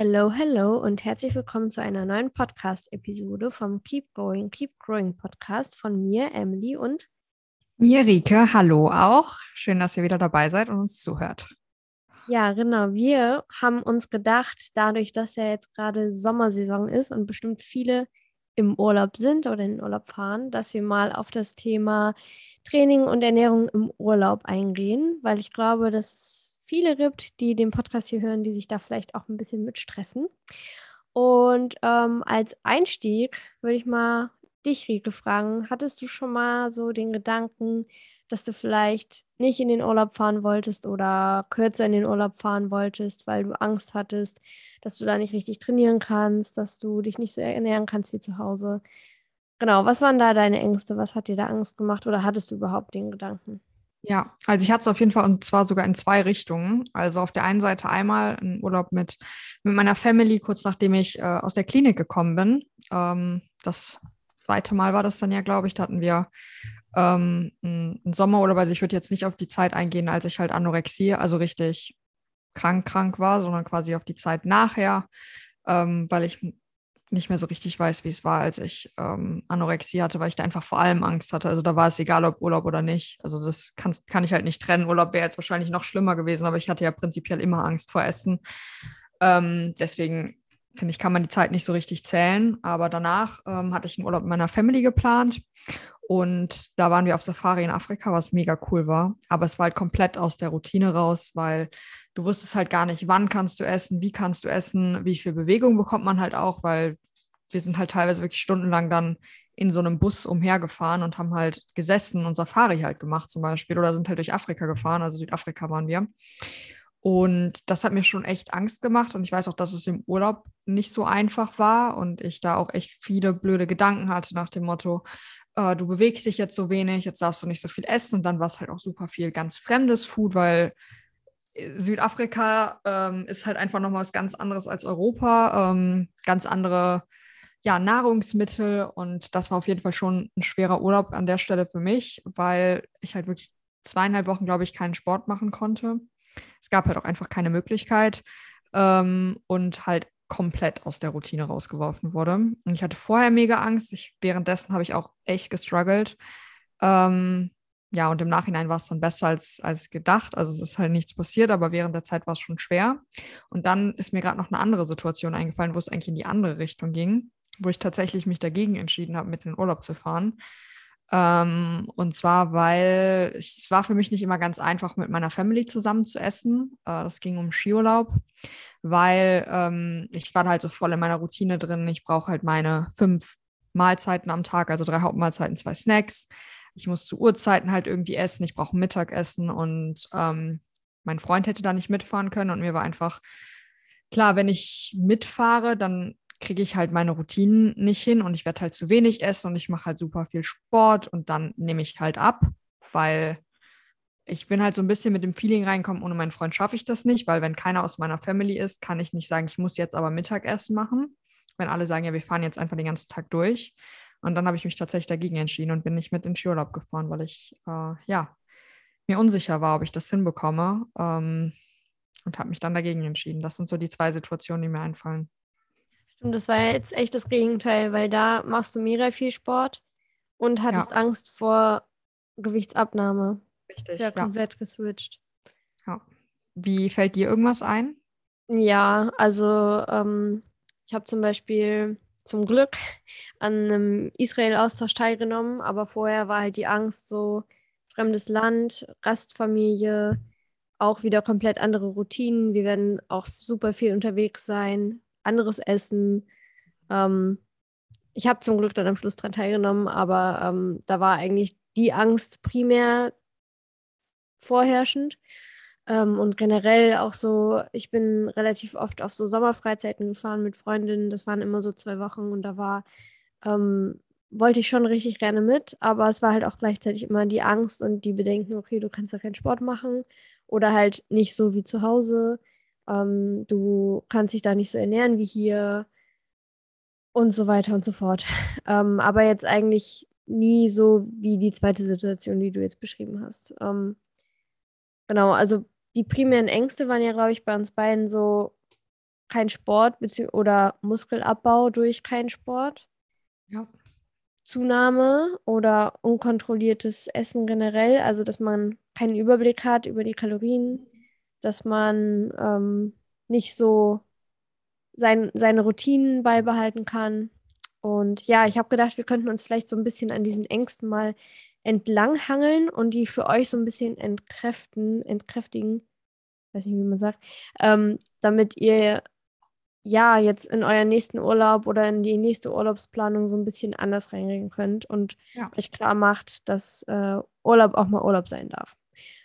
Hello, hello und herzlich willkommen zu einer neuen Podcast-Episode vom Keep Going, Keep Growing Podcast von mir, Emily und mir, Rike. Hallo auch. Schön, dass ihr wieder dabei seid und uns zuhört. Ja, genau. Wir haben uns gedacht, dadurch, dass ja jetzt gerade Sommersaison ist und bestimmt viele im Urlaub sind oder in den Urlaub fahren, dass wir mal auf das Thema Training und Ernährung im Urlaub eingehen, weil ich glaube, dass viele gibt, die den Podcast hier hören, die sich da vielleicht auch ein bisschen mit stressen. Und ähm, als Einstieg würde ich mal dich, Rieke, fragen, hattest du schon mal so den Gedanken, dass du vielleicht nicht in den Urlaub fahren wolltest oder kürzer in den Urlaub fahren wolltest, weil du Angst hattest, dass du da nicht richtig trainieren kannst, dass du dich nicht so ernähren kannst wie zu Hause? Genau, was waren da deine Ängste? Was hat dir da Angst gemacht oder hattest du überhaupt den Gedanken? Ja, also ich hatte es auf jeden Fall und zwar sogar in zwei Richtungen. Also auf der einen Seite einmal einen Urlaub mit, mit meiner Family, kurz nachdem ich äh, aus der Klinik gekommen bin. Ähm, das zweite Mal war das dann ja, glaube ich. Da hatten wir ähm, einen Sommerurlaub. Also ich würde jetzt nicht auf die Zeit eingehen, als ich halt Anorexie, also richtig krank, krank war, sondern quasi auf die Zeit nachher, ähm, weil ich nicht mehr so richtig weiß, wie es war, als ich ähm, Anorexie hatte, weil ich da einfach vor allem Angst hatte. Also da war es egal, ob Urlaub oder nicht. Also das kann, kann ich halt nicht trennen. Urlaub wäre jetzt wahrscheinlich noch schlimmer gewesen, aber ich hatte ja prinzipiell immer Angst vor Essen. Ähm, deswegen finde ich, kann man die Zeit nicht so richtig zählen. Aber danach ähm, hatte ich einen Urlaub mit meiner Family geplant. Und da waren wir auf Safari in Afrika, was mega cool war. Aber es war halt komplett aus der Routine raus, weil du wusstest halt gar nicht, wann kannst du essen, wie kannst du essen, wie viel Bewegung bekommt man halt auch, weil wir sind halt teilweise wirklich stundenlang dann in so einem Bus umhergefahren und haben halt gesessen und Safari halt gemacht zum Beispiel oder sind halt durch Afrika gefahren, also Südafrika waren wir. Und das hat mir schon echt Angst gemacht und ich weiß auch, dass es im Urlaub nicht so einfach war und ich da auch echt viele blöde Gedanken hatte nach dem Motto, äh, du bewegst dich jetzt so wenig, jetzt darfst du nicht so viel essen und dann war es halt auch super viel ganz fremdes Food, weil Südafrika ähm, ist halt einfach nochmal was ganz anderes als Europa, ähm, ganz andere ja, Nahrungsmittel und das war auf jeden Fall schon ein schwerer Urlaub an der Stelle für mich, weil ich halt wirklich zweieinhalb Wochen, glaube ich, keinen Sport machen konnte. Es gab halt auch einfach keine Möglichkeit ähm, und halt komplett aus der Routine rausgeworfen wurde. Und ich hatte vorher mega Angst. Ich, währenddessen habe ich auch echt gestruggelt. Ähm, ja, und im Nachhinein war es dann besser als, als gedacht. Also es ist halt nichts passiert, aber während der Zeit war es schon schwer. Und dann ist mir gerade noch eine andere Situation eingefallen, wo es eigentlich in die andere Richtung ging, wo ich tatsächlich mich dagegen entschieden habe, mit in den Urlaub zu fahren. Ähm, und zwar, weil es war für mich nicht immer ganz einfach, mit meiner Family zusammen zu essen. Äh, das ging um Skiurlaub, weil ähm, ich war halt so voll in meiner Routine drin. Ich brauche halt meine fünf Mahlzeiten am Tag, also drei Hauptmahlzeiten, zwei Snacks ich muss zu Uhrzeiten halt irgendwie essen, ich brauche Mittagessen und ähm, mein Freund hätte da nicht mitfahren können und mir war einfach klar, wenn ich mitfahre, dann kriege ich halt meine Routinen nicht hin und ich werde halt zu wenig essen und ich mache halt super viel Sport und dann nehme ich halt ab, weil ich bin halt so ein bisschen mit dem Feeling reinkommen, ohne meinen Freund schaffe ich das nicht, weil wenn keiner aus meiner Family ist, kann ich nicht sagen, ich muss jetzt aber Mittagessen machen. Wenn alle sagen, ja, wir fahren jetzt einfach den ganzen Tag durch. Und dann habe ich mich tatsächlich dagegen entschieden und bin nicht mit in Skiurlaub gefahren, weil ich äh, ja mir unsicher war, ob ich das hinbekomme. Ähm, und habe mich dann dagegen entschieden. Das sind so die zwei Situationen, die mir einfallen. Stimmt, das war jetzt echt das Gegenteil, weil da machst du mega viel Sport und hattest ja. Angst vor Gewichtsabnahme. Richtig. Ist ja komplett ja. geswitcht. Ja. Wie fällt dir irgendwas ein? Ja, also ähm, ich habe zum Beispiel zum Glück an einem Israel-Austausch teilgenommen, aber vorher war halt die Angst so, fremdes Land, Rastfamilie, auch wieder komplett andere Routinen. Wir werden auch super viel unterwegs sein, anderes Essen. Ähm, ich habe zum Glück dann am Schluss daran teilgenommen, aber ähm, da war eigentlich die Angst primär vorherrschend. Ähm, und generell auch so, ich bin relativ oft auf so Sommerfreizeiten gefahren mit Freundinnen. Das waren immer so zwei Wochen und da war, ähm, wollte ich schon richtig gerne mit, aber es war halt auch gleichzeitig immer die Angst und die Bedenken, okay, du kannst ja keinen Sport machen oder halt nicht so wie zu Hause. Ähm, du kannst dich da nicht so ernähren wie hier und so weiter und so fort. Ähm, aber jetzt eigentlich nie so wie die zweite Situation, die du jetzt beschrieben hast. Ähm, genau, also die primären Ängste waren ja, glaube ich, bei uns beiden so kein Sport oder Muskelabbau durch keinen Sport. Ja. Zunahme oder unkontrolliertes Essen generell, also dass man keinen Überblick hat über die Kalorien, dass man ähm, nicht so sein, seine Routinen beibehalten kann. Und ja, ich habe gedacht, wir könnten uns vielleicht so ein bisschen an diesen Ängsten mal entlanghangeln und die für euch so ein bisschen entkräften, entkräftigen, weiß nicht, wie man sagt, ähm, damit ihr ja jetzt in euren nächsten Urlaub oder in die nächste Urlaubsplanung so ein bisschen anders reingehen könnt und ja. euch klar macht, dass äh, Urlaub auch mal Urlaub sein darf.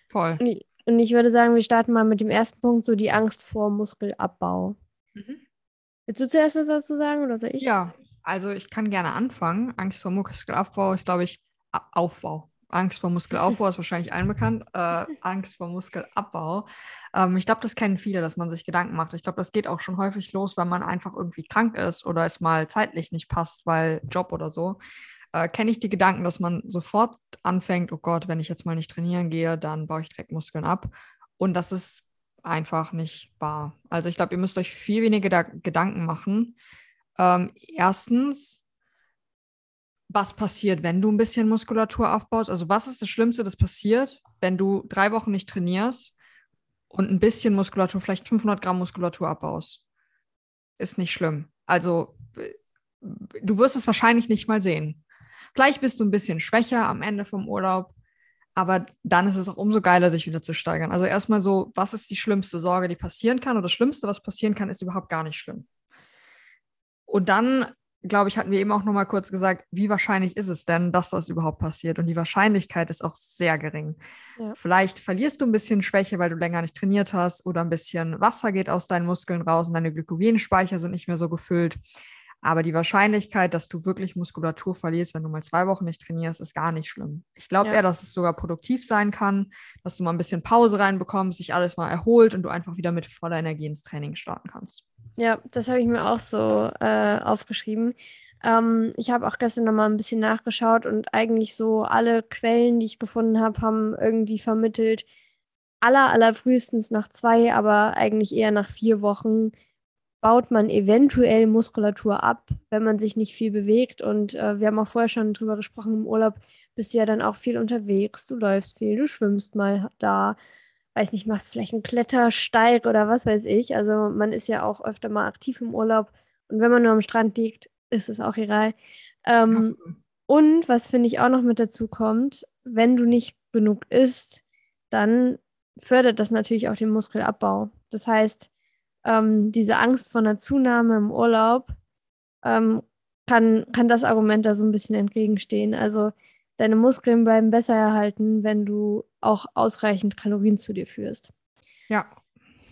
Voll. Und ich, und ich würde sagen, wir starten mal mit dem ersten Punkt, so die Angst vor Muskelabbau. Mhm. Willst du zuerst was dazu sagen oder soll ich? Ja, also ich kann gerne anfangen. Angst vor Muskelaufbau ist, glaube ich, Aufbau. Angst vor Muskelaufbau ist wahrscheinlich allen bekannt. Äh, Angst vor Muskelabbau. Ähm, ich glaube, das kennen viele, dass man sich Gedanken macht. Ich glaube, das geht auch schon häufig los, wenn man einfach irgendwie krank ist oder es mal zeitlich nicht passt, weil Job oder so. Äh, Kenne ich die Gedanken, dass man sofort anfängt, oh Gott, wenn ich jetzt mal nicht trainieren gehe, dann baue ich direkt Muskeln ab. Und das ist einfach nicht wahr. Also ich glaube, ihr müsst euch viel weniger Gedanken machen. Ähm, erstens, was passiert, wenn du ein bisschen Muskulatur aufbaust? Also was ist das Schlimmste, das passiert, wenn du drei Wochen nicht trainierst und ein bisschen Muskulatur, vielleicht 500 Gramm Muskulatur abbaust? Ist nicht schlimm. Also du wirst es wahrscheinlich nicht mal sehen. Vielleicht bist du ein bisschen schwächer am Ende vom Urlaub, aber dann ist es auch umso geiler, sich wieder zu steigern. Also erstmal so, was ist die schlimmste Sorge, die passieren kann? Und das Schlimmste, was passieren kann, ist überhaupt gar nicht schlimm. Und dann, glaube ich, hatten wir eben auch noch mal kurz gesagt, wie wahrscheinlich ist es denn, dass das überhaupt passiert? Und die Wahrscheinlichkeit ist auch sehr gering. Ja. Vielleicht verlierst du ein bisschen Schwäche, weil du länger nicht trainiert hast oder ein bisschen Wasser geht aus deinen Muskeln raus und deine Glykogenspeicher sind nicht mehr so gefüllt. Aber die Wahrscheinlichkeit, dass du wirklich Muskulatur verlierst, wenn du mal zwei Wochen nicht trainierst, ist gar nicht schlimm. Ich glaube ja. eher, dass es sogar produktiv sein kann, dass du mal ein bisschen Pause reinbekommst, sich alles mal erholt und du einfach wieder mit voller Energie ins Training starten kannst. Ja, das habe ich mir auch so äh, aufgeschrieben. Ähm, ich habe auch gestern nochmal ein bisschen nachgeschaut und eigentlich so alle Quellen, die ich gefunden habe, haben irgendwie vermittelt, aller, aller frühestens nach zwei, aber eigentlich eher nach vier Wochen baut man eventuell Muskulatur ab, wenn man sich nicht viel bewegt. Und äh, wir haben auch vorher schon drüber gesprochen, im Urlaub bist du ja dann auch viel unterwegs. Du läufst viel, du schwimmst mal da, weiß nicht, machst vielleicht einen Klettersteig oder was weiß ich. Also man ist ja auch öfter mal aktiv im Urlaub. Und wenn man nur am Strand liegt, ist es auch egal. Ähm, und was finde ich auch noch mit dazu kommt, wenn du nicht genug isst, dann fördert das natürlich auch den Muskelabbau. Das heißt, ähm, diese Angst vor einer Zunahme im Urlaub, ähm, kann, kann das Argument da so ein bisschen entgegenstehen. Also deine Muskeln bleiben besser erhalten, wenn du auch ausreichend Kalorien zu dir führst. Ja.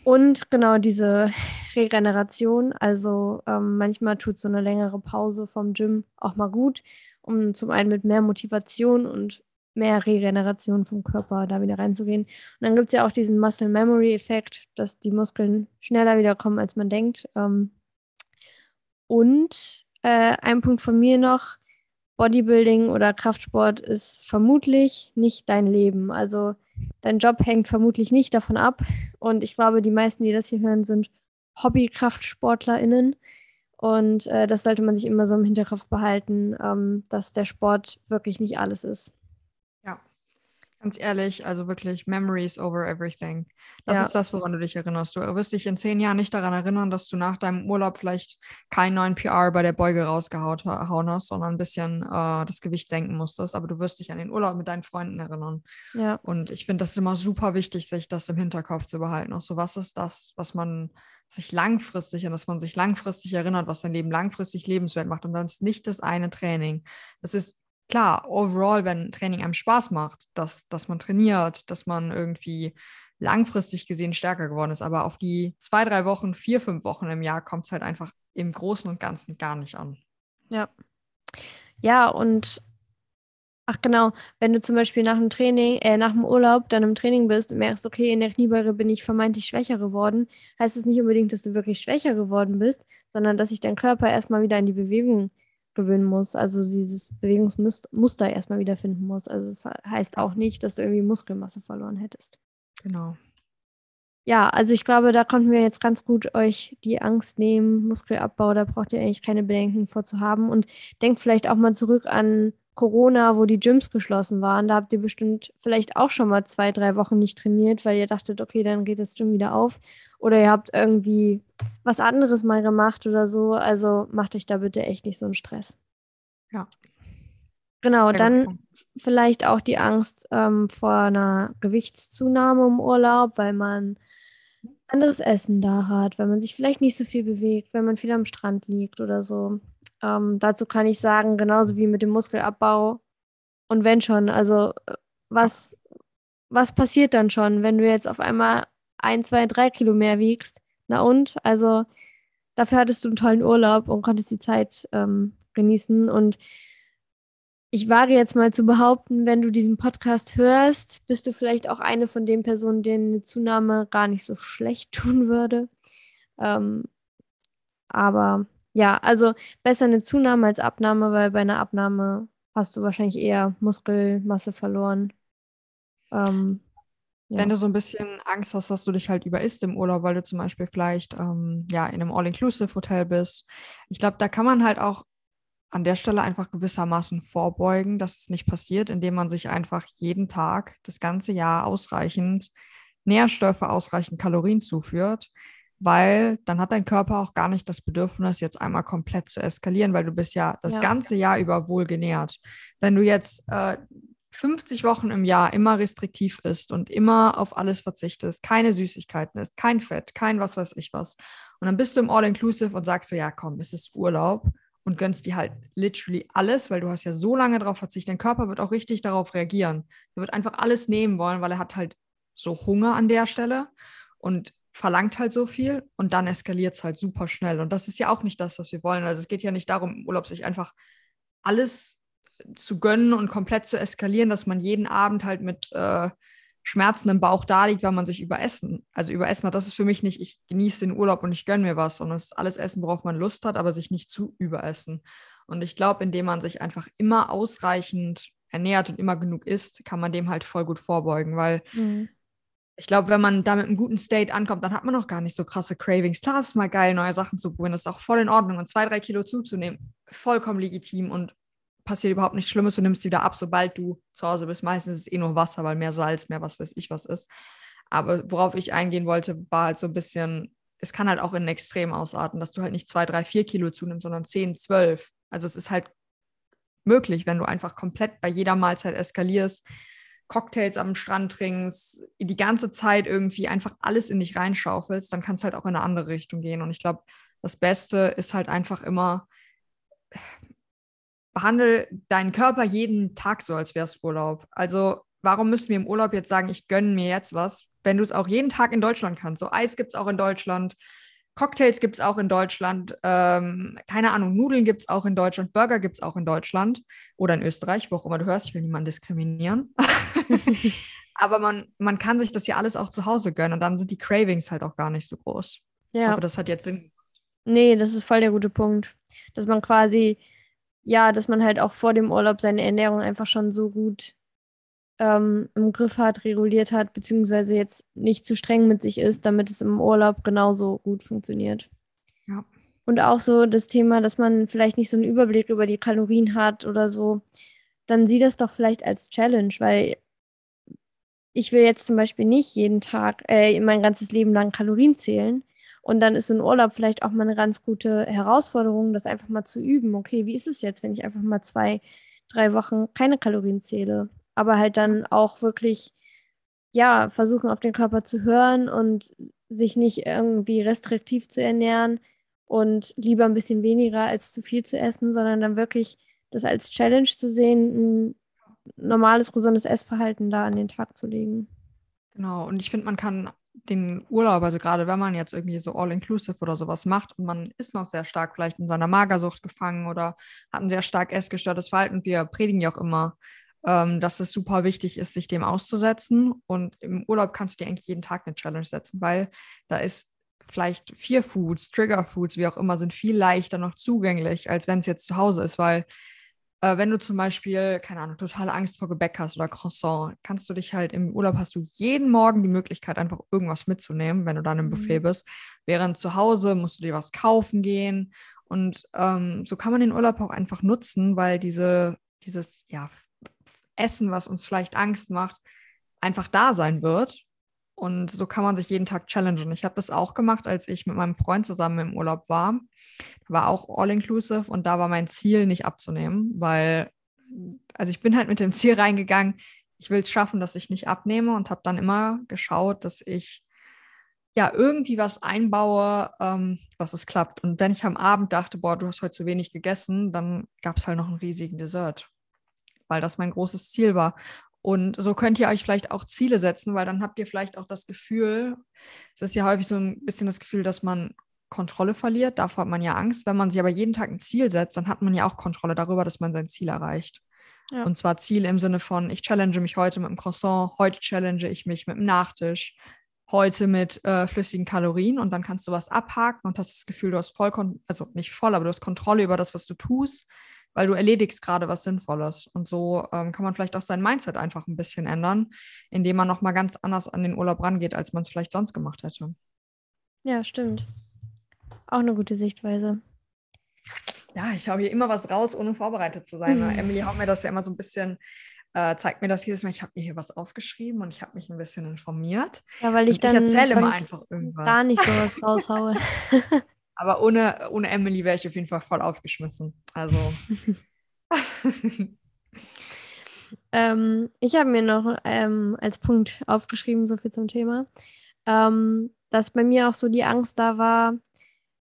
Und genau diese Regeneration, also ähm, manchmal tut so eine längere Pause vom Gym auch mal gut, um zum einen mit mehr Motivation und mehr Regeneration vom Körper da wieder reinzugehen. Und dann gibt es ja auch diesen Muscle Memory Effekt, dass die Muskeln schneller wiederkommen, als man denkt. Ähm, und äh, ein Punkt von mir noch, Bodybuilding oder Kraftsport ist vermutlich nicht dein Leben. Also dein Job hängt vermutlich nicht davon ab. Und ich glaube, die meisten, die das hier hören, sind Hobby-KraftsportlerInnen. Und äh, das sollte man sich immer so im Hinterkopf behalten, ähm, dass der Sport wirklich nicht alles ist. Ganz ehrlich, also wirklich Memories over everything. Das ja. ist das, woran du dich erinnerst. Du wirst dich in zehn Jahren nicht daran erinnern, dass du nach deinem Urlaub vielleicht keinen neuen PR bei der Beuge rausgehauen hast, sondern ein bisschen äh, das Gewicht senken musstest. Aber du wirst dich an den Urlaub mit deinen Freunden erinnern. Ja. Und ich finde das immer super wichtig, sich das im Hinterkopf zu behalten. Auch so, was ist das, was man sich langfristig, an das man sich langfristig erinnert, was dein Leben langfristig lebenswert macht. Und dann ist nicht das eine Training. Das ist klar, overall, wenn Training einem Spaß macht, dass, dass man trainiert, dass man irgendwie langfristig gesehen stärker geworden ist. Aber auf die zwei, drei Wochen, vier, fünf Wochen im Jahr kommt es halt einfach im Großen und Ganzen gar nicht an. Ja. Ja, und ach genau, wenn du zum Beispiel nach dem Training, äh, nach dem Urlaub dann im Training bist und merkst, okay, in der Kniebeuge bin ich vermeintlich schwächer geworden, heißt es nicht unbedingt, dass du wirklich schwächer geworden bist, sondern dass sich dein Körper erstmal wieder in die Bewegung gewöhnen muss, also dieses Bewegungsmuster erstmal wiederfinden muss. Also es heißt auch nicht, dass du irgendwie Muskelmasse verloren hättest. Genau. ja, also ich glaube, da konnten wir jetzt ganz gut euch die Angst nehmen, Muskelabbau, da braucht ihr eigentlich keine Bedenken vorzuhaben. Und denkt vielleicht auch mal zurück an Corona, wo die Gyms geschlossen waren. Da habt ihr bestimmt vielleicht auch schon mal zwei, drei Wochen nicht trainiert, weil ihr dachtet, okay, dann geht das Gym wieder auf. Oder ihr habt irgendwie was anderes mal gemacht oder so. Also macht euch da bitte echt nicht so einen Stress. Ja. Genau, dann vielleicht auch die Angst ähm, vor einer Gewichtszunahme im Urlaub, weil man anderes Essen da hat, weil man sich vielleicht nicht so viel bewegt, wenn man viel am Strand liegt oder so. Ähm, dazu kann ich sagen, genauso wie mit dem Muskelabbau. Und wenn schon, also äh, was, was passiert dann schon, wenn du jetzt auf einmal ein, zwei, drei Kilo mehr wiegst? Na und? Also dafür hattest du einen tollen Urlaub und konntest die Zeit ähm, genießen. Und ich wage jetzt mal zu behaupten, wenn du diesen Podcast hörst, bist du vielleicht auch eine von den Personen, denen eine Zunahme gar nicht so schlecht tun würde. Ähm, aber ja, also besser eine Zunahme als Abnahme, weil bei einer Abnahme hast du wahrscheinlich eher Muskelmasse verloren. Ähm, ja. Wenn du so ein bisschen Angst hast, dass du dich halt überisst im Urlaub, weil du zum Beispiel vielleicht ähm, ja in einem All-Inclusive-Hotel bist. Ich glaube, da kann man halt auch an der Stelle einfach gewissermaßen vorbeugen, dass es nicht passiert, indem man sich einfach jeden Tag das ganze Jahr ausreichend Nährstoffe, ausreichend Kalorien zuführt, weil dann hat dein Körper auch gar nicht das Bedürfnis, jetzt einmal komplett zu eskalieren, weil du bist ja das ja. ganze Jahr über wohl genährt. Wenn du jetzt äh, 50 Wochen im Jahr immer restriktiv isst und immer auf alles verzichtest, keine Süßigkeiten isst, kein Fett, kein was weiß ich was, und dann bist du im All-Inclusive und sagst so, ja komm, es ist Urlaub, und gönnst dir halt literally alles, weil du hast ja so lange darauf verzichtet. Dein Körper wird auch richtig darauf reagieren. Er wird einfach alles nehmen wollen, weil er hat halt so Hunger an der Stelle und verlangt halt so viel und dann eskaliert es halt super schnell. Und das ist ja auch nicht das, was wir wollen. Also es geht ja nicht darum, im Urlaub sich einfach alles zu gönnen und komplett zu eskalieren, dass man jeden Abend halt mit äh, Schmerzen im Bauch da liegt, weil man sich überessen, also überessen hat. Das ist für mich nicht, ich genieße den Urlaub und ich gönne mir was, sondern es ist alles Essen, worauf man Lust hat, aber sich nicht zu überessen. Und ich glaube, indem man sich einfach immer ausreichend ernährt und immer genug isst, kann man dem halt voll gut vorbeugen, weil mhm. Ich glaube, wenn man da mit einem guten State ankommt, dann hat man auch gar nicht so krasse Cravings. Klar, es ist mal geil, neue Sachen zu probieren, das ist auch voll in Ordnung und zwei, drei Kilo zuzunehmen, vollkommen legitim und passiert überhaupt nichts Schlimmes, du nimmst sie wieder ab, sobald du zu Hause bist. Meistens ist es eh nur Wasser, weil mehr Salz, mehr was weiß ich was ist. Aber worauf ich eingehen wollte, war halt so ein bisschen, es kann halt auch in Extrem ausarten, dass du halt nicht zwei, drei, vier Kilo zunimmst, sondern zehn, zwölf. Also es ist halt möglich, wenn du einfach komplett bei jeder Mahlzeit eskalierst, Cocktails am Strand trinkst, die ganze Zeit irgendwie einfach alles in dich reinschaufelst, dann kann es halt auch in eine andere Richtung gehen. Und ich glaube, das Beste ist halt einfach immer, behandle deinen Körper jeden Tag so, als wäre es Urlaub. Also warum müssen wir im Urlaub jetzt sagen, ich gönne mir jetzt was, wenn du es auch jeden Tag in Deutschland kannst? So Eis gibt es auch in Deutschland, Cocktails gibt es auch in Deutschland, ähm, keine Ahnung, Nudeln gibt es auch in Deutschland, Burger gibt es auch in Deutschland oder in Österreich, wo auch immer du hörst, ich will niemanden diskriminieren. Aber man, man kann sich das ja alles auch zu Hause gönnen und dann sind die Cravings halt auch gar nicht so groß. Ja. Aber das hat jetzt Sinn. Nee, das ist voll der gute Punkt. Dass man quasi ja, dass man halt auch vor dem Urlaub seine Ernährung einfach schon so gut ähm, im Griff hat, reguliert hat, beziehungsweise jetzt nicht zu streng mit sich ist, damit es im Urlaub genauso gut funktioniert. Ja. Und auch so das Thema, dass man vielleicht nicht so einen Überblick über die Kalorien hat oder so, dann sieh das doch vielleicht als Challenge, weil ich will jetzt zum Beispiel nicht jeden Tag, äh, mein ganzes Leben lang Kalorien zählen, und dann ist so ein Urlaub vielleicht auch mal eine ganz gute Herausforderung, das einfach mal zu üben. Okay, wie ist es jetzt, wenn ich einfach mal zwei, drei Wochen keine Kalorien zähle? Aber halt dann auch wirklich, ja, versuchen auf den Körper zu hören und sich nicht irgendwie restriktiv zu ernähren und lieber ein bisschen weniger als zu viel zu essen, sondern dann wirklich das als Challenge zu sehen, ein normales, gesundes Essverhalten da an den Tag zu legen. Genau, und ich finde, man kann den Urlaub, also gerade wenn man jetzt irgendwie so all-inclusive oder sowas macht und man ist noch sehr stark vielleicht in seiner Magersucht gefangen oder hat ein sehr stark essgestörtes Verhalten, wir predigen ja auch immer, ähm, dass es super wichtig ist, sich dem auszusetzen. Und im Urlaub kannst du dir eigentlich jeden Tag eine Challenge setzen, weil da ist vielleicht vier Foods, Trigger Foods, wie auch immer, sind viel leichter noch zugänglich, als wenn es jetzt zu Hause ist, weil Äh, wenn du zum Beispiel, keine Ahnung, totale Angst vor Gebäck hast oder Croissant, kannst du dich halt im Urlaub hast du jeden Morgen die Möglichkeit, einfach irgendwas mitzunehmen, wenn du dann im Buffet mhm. bist. Während zu Hause musst du dir was kaufen gehen. Und ähm, so kann man den Urlaub auch einfach nutzen, weil diese, dieses ja, Essen, was uns vielleicht Angst macht, einfach da sein wird. Und so kann man sich jeden Tag challengen. Ich habe das auch gemacht, als ich mit meinem Freund zusammen im Urlaub war. War auch all-inclusive und da war mein Ziel nicht abzunehmen, weil, also ich bin halt mit dem Ziel reingegangen, ich will es schaffen, dass ich nicht abnehme und habe dann immer geschaut, dass ich ja irgendwie was einbaue, ähm, dass es klappt. Und wenn ich am Abend dachte, boah, du hast heute zu wenig gegessen, dann gab es halt noch einen riesigen Dessert, weil das mein großes Ziel war. Und so könnt ihr euch vielleicht auch Ziele setzen, weil dann habt ihr vielleicht auch das Gefühl, es ist ja häufig so ein bisschen das Gefühl, dass man Kontrolle verliert. Davor hat man ja Angst. Wenn man sich aber jeden Tag ein Ziel setzt, dann hat man ja auch Kontrolle darüber, dass man sein Ziel erreicht. Ja. Und zwar Ziel im Sinne von, ich challenge mich heute mit dem Croissant, heute challenge ich mich mit dem Nachtisch, heute mit äh, flüssigen Kalorien und dann kannst du was abhaken und hast das Gefühl, du hast voll, also nicht voll, aber du hast Kontrolle über das, was du tust weil du erledigst gerade was Sinnvolles. Und so ähm, kann man vielleicht auch sein Mindset einfach ein bisschen ändern, indem man nochmal ganz anders an den Urlaub rangeht, als man es vielleicht sonst gemacht hätte. Ja, stimmt. Auch eine gute Sichtweise. Ja, ich habe hier immer was raus, ohne vorbereitet zu sein. Emily haut mir das ja immer so ein bisschen äh, zeigt mir das jedes Mal, ich habe mir hier was aufgeschrieben und ich habe mich ein bisschen informiert. Ja, weil ich und dann ich erzähle immer einfach irgendwas. gar nicht sowas raushaue. Aber ohne, ohne Emily wäre ich auf jeden Fall voll aufgeschmissen. Also. ähm, ich habe mir noch ähm, als Punkt aufgeschrieben, so viel zum Thema, ähm, dass bei mir auch so die Angst da war,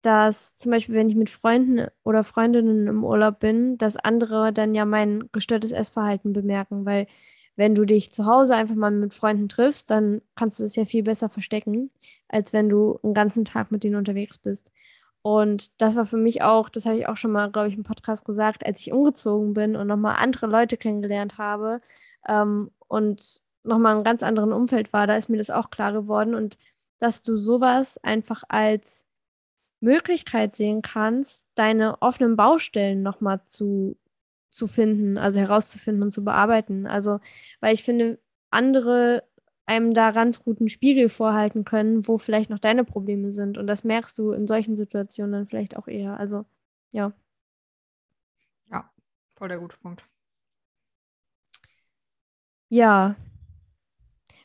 dass zum Beispiel, wenn ich mit Freunden oder Freundinnen im Urlaub bin, dass andere dann ja mein gestörtes Essverhalten bemerken, weil wenn du dich zu Hause einfach mal mit Freunden triffst, dann kannst du es ja viel besser verstecken, als wenn du einen ganzen Tag mit denen unterwegs bist. Und das war für mich auch, das habe ich auch schon mal, glaube ich, im Podcast gesagt, als ich umgezogen bin und nochmal andere Leute kennengelernt habe ähm, und nochmal im ganz anderen Umfeld war, da ist mir das auch klar geworden. Und dass du sowas einfach als Möglichkeit sehen kannst, deine offenen Baustellen nochmal zu, zu finden, also herauszufinden und zu bearbeiten. Also, weil ich finde, andere einem da ganz guten Spiegel vorhalten können, wo vielleicht noch deine Probleme sind. Und das merkst du in solchen Situationen dann vielleicht auch eher. Also, ja. Ja, voll der gute Punkt. Ja.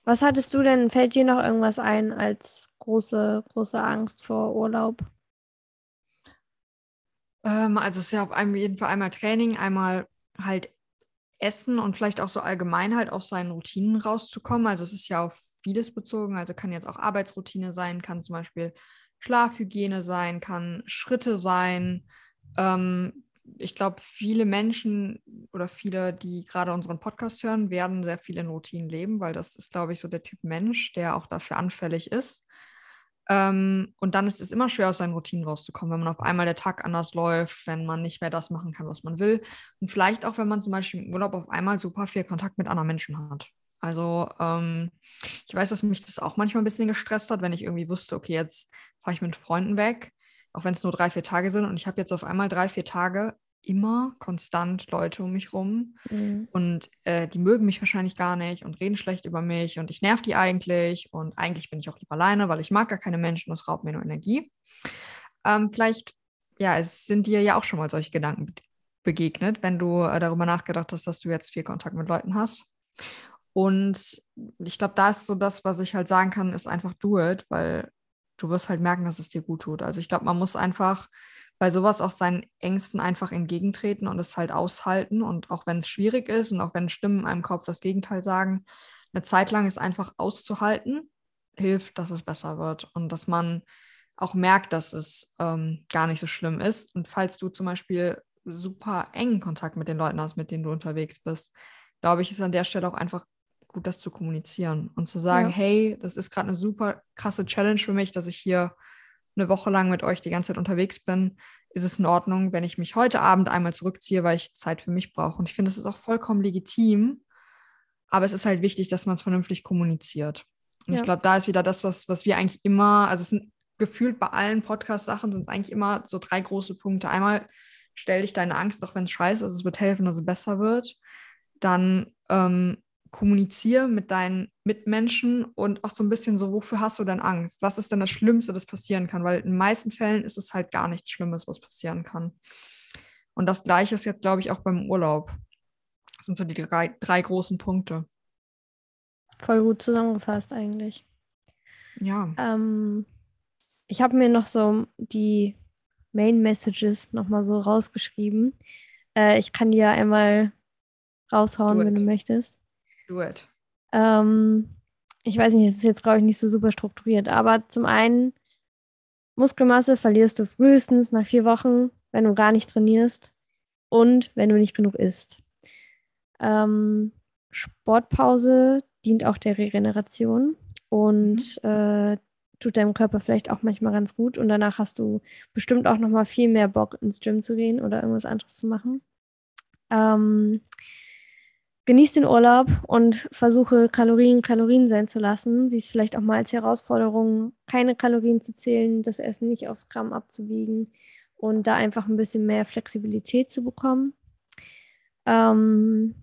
Was hattest du denn? Fällt dir noch irgendwas ein als große, große Angst vor Urlaub? Ähm, also es ist ja auf einem, jeden Fall einmal Training, einmal halt Essen und vielleicht auch so allgemein halt aus seinen Routinen rauszukommen. Also es ist ja auf vieles bezogen. Also kann jetzt auch Arbeitsroutine sein, kann zum Beispiel Schlafhygiene sein, kann Schritte sein. Ähm, ich glaube, viele Menschen oder viele, die gerade unseren Podcast hören, werden sehr viel in Routinen leben, weil das ist, glaube ich, so der Typ Mensch, der auch dafür anfällig ist. Ähm, und dann ist es immer schwer, aus seinen Routinen rauszukommen, wenn man auf einmal der Tag anders läuft, wenn man nicht mehr das machen kann, was man will. Und vielleicht auch, wenn man zum Beispiel im Urlaub auf einmal super viel Kontakt mit anderen Menschen hat. Also ähm, ich weiß, dass mich das auch manchmal ein bisschen gestresst hat, wenn ich irgendwie wusste, okay, jetzt fahre ich mit Freunden weg, auch wenn es nur drei, vier Tage sind. Und ich habe jetzt auf einmal drei, vier Tage immer konstant Leute um mich rum mhm. und äh, die mögen mich wahrscheinlich gar nicht und reden schlecht über mich und ich nerv die eigentlich und eigentlich bin ich auch lieber alleine, weil ich mag gar keine Menschen, das raubt mir nur Energie. Ähm, vielleicht, ja, es sind dir ja auch schon mal solche Gedanken be begegnet, wenn du äh, darüber nachgedacht hast, dass du jetzt viel Kontakt mit Leuten hast. Und ich glaube, da ist so das, was ich halt sagen kann, ist einfach do it, weil du wirst halt merken, dass es dir gut tut. Also ich glaube, man muss einfach bei sowas auch seinen Ängsten einfach entgegentreten und es halt aushalten. Und auch wenn es schwierig ist und auch wenn Stimmen in einem Kopf das Gegenteil sagen, eine Zeit lang es einfach auszuhalten, hilft, dass es besser wird und dass man auch merkt, dass es ähm, gar nicht so schlimm ist. Und falls du zum Beispiel super engen Kontakt mit den Leuten hast, mit denen du unterwegs bist, glaube ich, ist an der Stelle auch einfach gut, das zu kommunizieren und zu sagen, ja. hey, das ist gerade eine super krasse Challenge für mich, dass ich hier eine Woche lang mit euch die ganze Zeit unterwegs bin, ist es in Ordnung, wenn ich mich heute Abend einmal zurückziehe, weil ich Zeit für mich brauche. Und ich finde, das ist auch vollkommen legitim. Aber es ist halt wichtig, dass man es vernünftig kommuniziert. Und ja. ich glaube, da ist wieder das, was, was wir eigentlich immer, also es sind gefühlt bei allen Podcast-Sachen sind es eigentlich immer so drei große Punkte. Einmal stell dich deine Angst, auch wenn es scheiße ist, es wird helfen, dass es besser wird. Dann ähm, kommuniziere mit deinen Mitmenschen und auch so ein bisschen so, wofür hast du denn Angst? Was ist denn das Schlimmste, das passieren kann? Weil in den meisten Fällen ist es halt gar nichts Schlimmes, was passieren kann. Und das Gleiche ist jetzt, glaube ich, auch beim Urlaub. Das sind so die drei, drei großen Punkte. Voll gut zusammengefasst eigentlich. Ja. Ähm, ich habe mir noch so die Main Messages nochmal so rausgeschrieben. Äh, ich kann die ja einmal raushauen, wenn du möchtest. Do it. Ähm, ich weiß nicht, es ist jetzt, glaube ich, nicht so super strukturiert, aber zum einen, Muskelmasse verlierst du frühestens nach vier Wochen, wenn du gar nicht trainierst und wenn du nicht genug isst. Ähm, Sportpause dient auch der Regeneration und mhm. äh, tut deinem Körper vielleicht auch manchmal ganz gut und danach hast du bestimmt auch noch mal viel mehr Bock ins Gym zu gehen oder irgendwas anderes zu machen. Ähm, genieß den Urlaub und versuche Kalorien Kalorien sein zu lassen. Sieh es vielleicht auch mal als Herausforderung, keine Kalorien zu zählen, das Essen nicht aufs Gramm abzuwiegen und da einfach ein bisschen mehr Flexibilität zu bekommen. Ähm,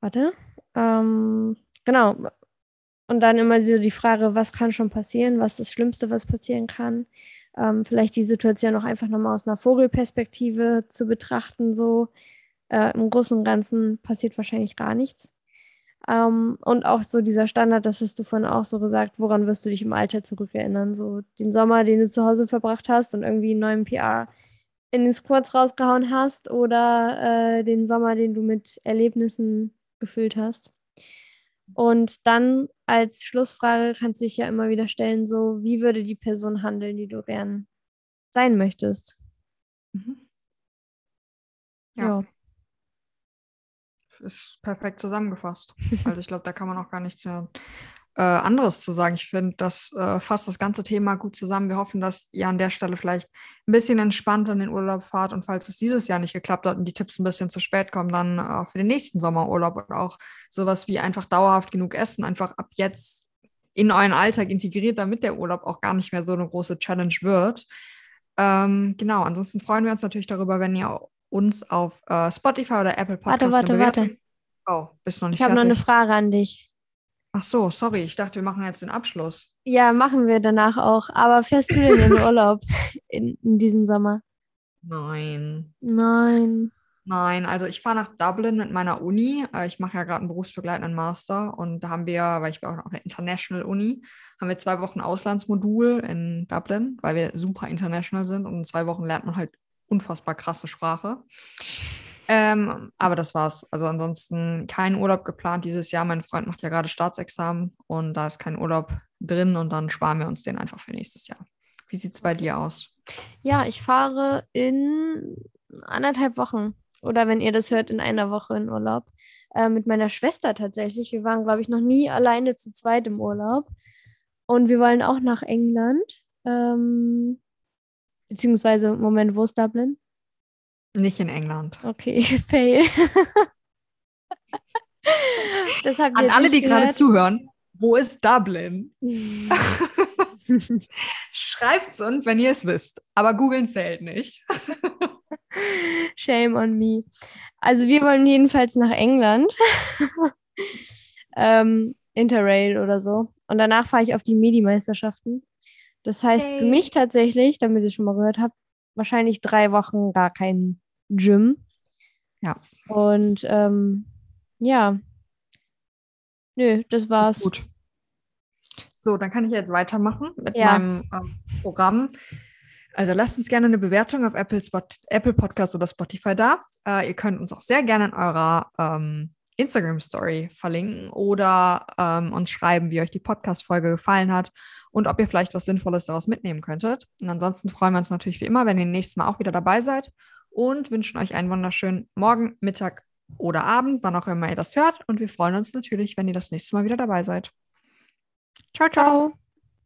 warte. Ähm, genau. Und dann immer so die Frage, was kann schon passieren? Was ist das Schlimmste, was passieren kann? Ähm, vielleicht die Situation auch einfach nochmal aus einer Vogelperspektive zu betrachten, so äh, Im Großen und Ganzen passiert wahrscheinlich gar nichts. Ähm, und auch so dieser Standard, das hast du vorhin auch so gesagt, woran wirst du dich im Alter zurückerinnern? So den Sommer, den du zu Hause verbracht hast und irgendwie einen neuen PR in den Squats rausgehauen hast oder äh, den Sommer, den du mit Erlebnissen gefüllt hast. Und dann als Schlussfrage kannst du dich ja immer wieder stellen, so wie würde die Person handeln, die du gern sein möchtest? Mhm. Ja. ja ist perfekt zusammengefasst. Also ich glaube, da kann man auch gar nichts mehr äh, anderes zu sagen. Ich finde, das äh, fasst das ganze Thema gut zusammen. Wir hoffen, dass ihr an der Stelle vielleicht ein bisschen entspannter in den Urlaub fahrt und falls es dieses Jahr nicht geklappt hat und die Tipps ein bisschen zu spät kommen, dann äh, für den nächsten Sommerurlaub und auch sowas wie einfach dauerhaft genug essen, einfach ab jetzt in euren Alltag integriert, damit der Urlaub auch gar nicht mehr so eine große Challenge wird. Ähm, genau, ansonsten freuen wir uns natürlich darüber, wenn ihr uns auf äh, Spotify oder Apple Podcast Warte, warte, warte. Oh, bist noch nicht Ich habe noch eine Frage an dich. Ach so, sorry, ich dachte, wir machen jetzt den Abschluss. Ja, machen wir danach auch. Aber fährst du denn in den Urlaub in, in diesem Sommer? Nein. Nein. Nein, also ich fahre nach Dublin mit meiner Uni. Äh, ich mache ja gerade einen berufsbegleitenden Master und da haben wir, weil ich bin auch noch eine International Uni, haben wir zwei Wochen Auslandsmodul in Dublin, weil wir super international sind und in zwei Wochen lernt man halt unfassbar krasse Sprache. Ähm, aber das war's. Also ansonsten kein Urlaub geplant dieses Jahr. Mein Freund macht ja gerade Staatsexamen und da ist kein Urlaub drin und dann sparen wir uns den einfach für nächstes Jahr. Wie sieht es bei dir aus? Ja, ich fahre in anderthalb Wochen oder wenn ihr das hört, in einer Woche in Urlaub. Äh, mit meiner Schwester tatsächlich. Wir waren, glaube ich, noch nie alleine zu zweit im Urlaub. Und wir wollen auch nach England. Ähm, Beziehungsweise, Moment, wo ist Dublin? Nicht in England. Okay, fail. An alle, die gerade zuhören, wo ist Dublin? Schreibt's uns, wenn ihr es wisst. Aber googeln zählt nicht. Shame on me. Also wir wollen jedenfalls nach England. ähm, Interrail oder so. Und danach fahre ich auf die Medi-Meisterschaften. Das heißt hey. für mich tatsächlich, damit ihr schon mal gehört habt, wahrscheinlich drei Wochen gar kein Gym. Ja. Und ähm, ja. Nö, das war's. Gut. So, dann kann ich jetzt weitermachen mit ja. meinem äh, Programm. Also lasst uns gerne eine Bewertung auf Apple, Spot, Apple Podcast oder Spotify da. Äh, ihr könnt uns auch sehr gerne in eurer ähm, Instagram-Story verlinken oder ähm, uns schreiben, wie euch die Podcast-Folge gefallen hat und ob ihr vielleicht was Sinnvolles daraus mitnehmen könntet. Und ansonsten freuen wir uns natürlich wie immer, wenn ihr nächstes Mal auch wieder dabei seid und wünschen euch einen wunderschönen Morgen, Mittag oder Abend, wann auch immer ihr das hört. Und wir freuen uns natürlich, wenn ihr das nächste Mal wieder dabei seid. Ciao, ciao.